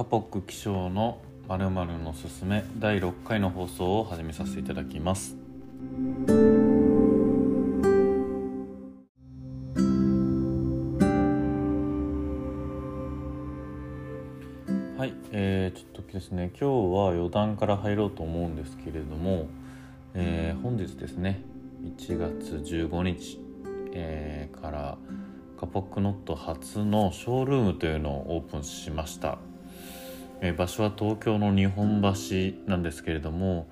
カポック気象のまるまるのすすめ第6回の放送を始めさせていただきます。はい、えー、ちょっとですね今日は余談から入ろうと思うんですけれども、えー、本日ですね1月15日、えー、からカポックノット初のショールームというのをオープンしました、えー、場所は東京の日本橋なんですけれども、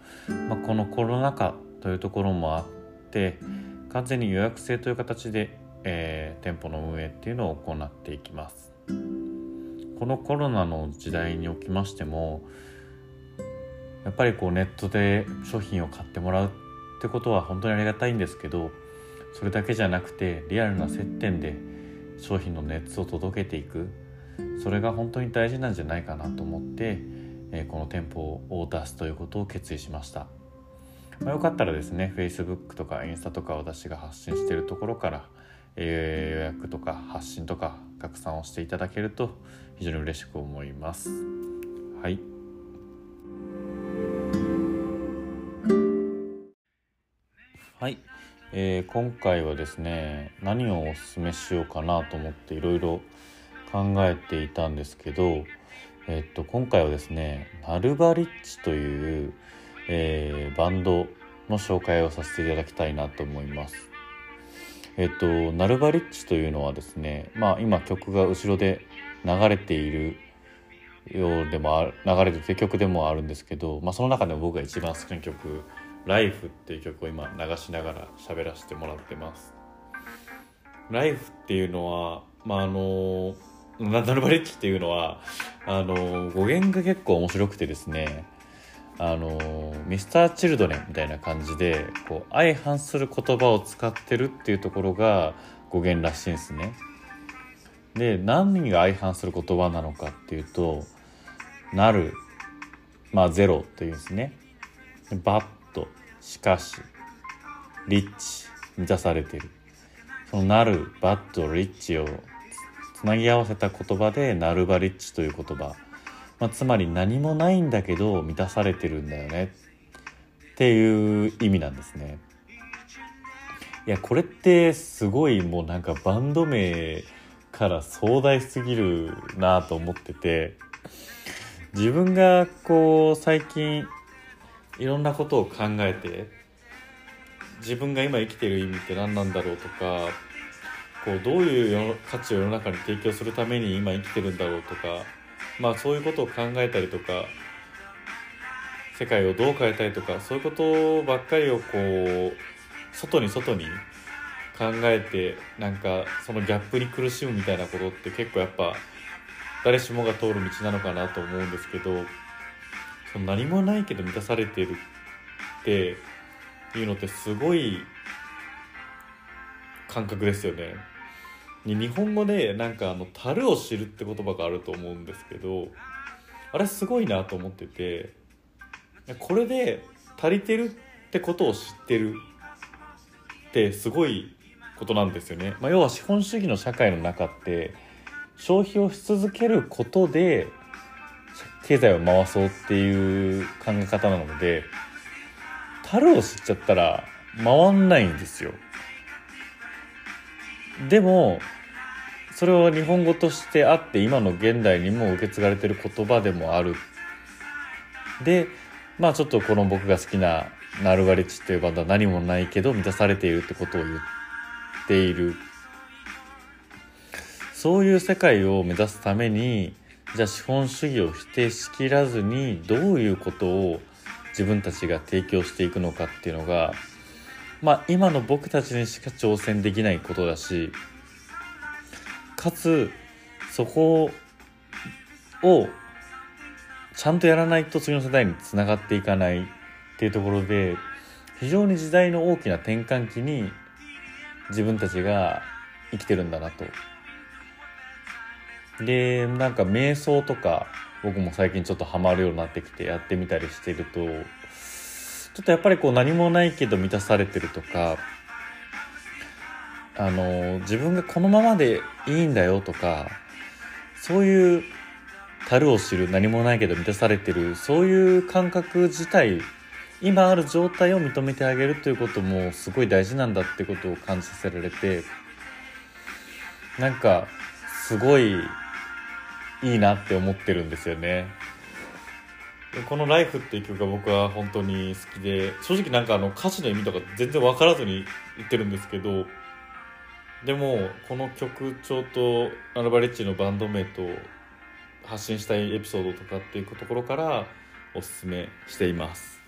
まあ、このコロナ禍というところもあって完全に予約制という形で、えー、店舗の運営っていうのを行っていきます。このコロナの時代におきましてもやっぱりこうネットで商品を買ってもらうってことは本当にありがたいんですけどそれだけじゃなくてリアルな接点で商品の熱を届けていく。それが本当に大事なんじゃないかなと思って、えこの店舗を出すということを決意しました、まあ、よかったらですね Facebook とかインスタとか私が発信しているところから、え予約とか発信とか拡散をしていただけると非常に嬉しく思います。はい。はい、えー、今回はですね何をおすすめしようかなと思っていろいろ考えていたんですけど、えっと今回はですねナルバリッチという、えー、バンドの紹介をさせていただきたいなと思います。えっとナルバリッチというのはですねまあ今曲が後ろで流れているようでも流れてて曲でもあるんですけど、まあ、その中でも僕が一番好きな曲ライフっていう曲を今流しながら喋らせてもらってます。ライフっていうのは、まあ、あの、ナダルバレッジっていうのは、あの、語源が結構面白くてですね、あの、ミスター・チルドレンみたいな感じで、こう、相反する言葉を使ってるっていうところが語源らしいんですね。で、何が相反する言葉なのかっていうと、なる、まあ、ゼロというんですね。バッとしかしリッチ満たされてるそのなるバッドリッチをつなぎ合わせた言葉でなるばリッチという言葉、まあ、つまり何もないんだけど満たされてるんだよね。っていう意味なんですね。いやこれってすごいもうなんかバンド名から壮大すぎるなと思ってて自分がこう最近いろんなことを考えて自分が今生きてる意味って何なんだろうとかこうどういう価値を世の中に提供するために今生きてるんだろうとかまあそういうことを考えたりとか世界をどう変えたいとかそういうことばっかりをこう外に外に考えてなんかそのギャップに苦しむみたいなことって結構やっぱ誰しもが通る道なのかなと思うんですけどその何もないけど満たされてるっていうのってすごい感覚ですよね。日本語でなんかあの「樽を知る」って言葉があると思うんですけどあれすごいなと思っててこれで足りてるってことを知ってるってすごいことなんですよね。まあ、要は資本主義の社会の中って消費をし続けることで経済を回そうっていう考え方なので樽を知っちゃったら回んないんですよでもそれは日本語としてあって今の現代にも受け継がれてる言葉でもある。でまあちょっとこの僕が好きな「ナルガリッチ」っていうバンドは何もないけど満たされているってことを言っている。そういう世界を目指すためにじゃあ資本主義を否定しきらずにどういうことを自分たちが提供していくのかっていうのがまあ今の僕たちにしか挑戦できないことだしかつそこをちゃんとやらないと次の世代につながっていかないっていうところで非常に時代の大きな転換期に自分たちが生きてるんだなと。でなんか瞑想とか僕も最近ちょっとハマるようになってきてやってみたりしてるとちょっとやっぱりこう何もないけど満たされてるとかあの自分がこのままでいいんだよとかそういう樽を知る何もないけど満たされてるそういう感覚自体今ある状態を認めてあげるということもすごい大事なんだってことを感じさせられてなんかすごいいいなって思ってるんですよね。この「ライフっていう曲が僕は本当に好きで正直なんかあの歌詞の意味とか全然分からずに言ってるんですけどでもこの曲調とアルバレッチのバンド名と発信したいエピソードとかっていうところからおすすめしています。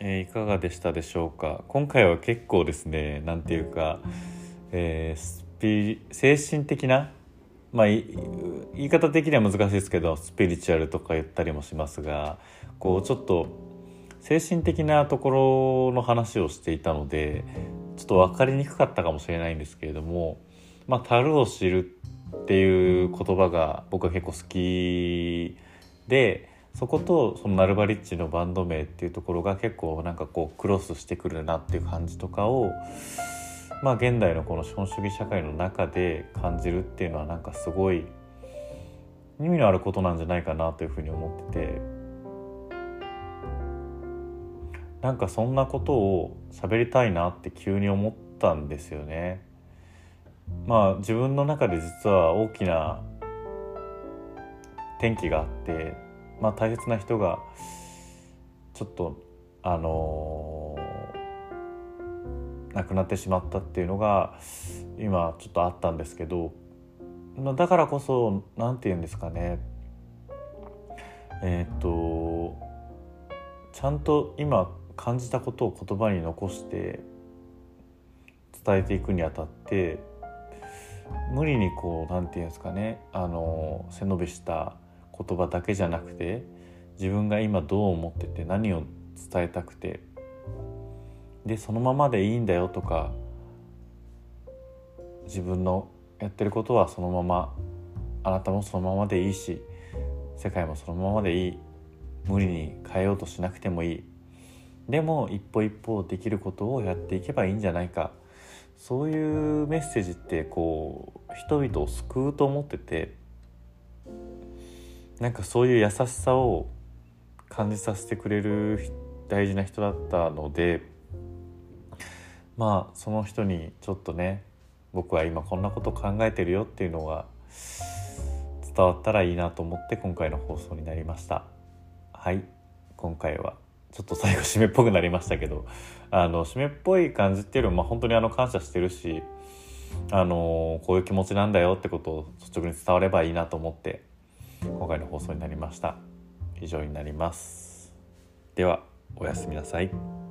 え、いかがでしたでしょうか？今回は結構ですね何ていうか、えー、精神的なまあ言い方的には難しいですけどスピリチュアルとか言ったりもしますがこうちょっと精神的なところの話をしていたのでちょっと分かりにくかったかもしれないんですけれども「まあ、樽を知る」っていう言葉が僕は結構好きでそことそのナルバリッチのバンド名っていうところが結構なんかこうクロスしてくるなっていう感じとかをまあ現代のこの資本主義社会の中で感じるっていうのはなんかすごい意味のあることなんじゃないかなというふうに思っててなんかそんなことを喋りたいなって急に思ったんですよね。まあ自分の中で実は大きな転機があってまあ、大切な人がちょっとあのー、亡くなってしまったっていうのが今ちょっとあったんですけどだからこそ何て言うんですかね。えっ、とちゃんと今感じたことを言葉に残して伝えていくにあたって無理にこう何て言うんですかね。あの背伸びした言葉だけじゃなくて自分が今どう思ってて何を伝えたくてでそのままでいいんだよとか自分のやってることはそのままあなたもそのままでいいし世界もそのままでいい。無理に変えようとしなくてもいい。でも一歩一歩できることをやっていけばいいんじゃないか。そういうメッセージってこう人々を救うと思っててなんかそういう優しさを感じさせてくれる大事な人だったのでまあその人にちょっとね僕は今こんなこと考えてるよっていうのが伝わったらいいなと思って今回の放送になりました。はい。今回はちょっと最後締めっぽくなりましたけどあの締めっぽい感じっていうよりも、まあ、本当にあの感謝してるしあのこういう気持ちなんだよってことを率直に伝わればいいなと思って今回の放送になりました。以上になります。ではおやすみなさい。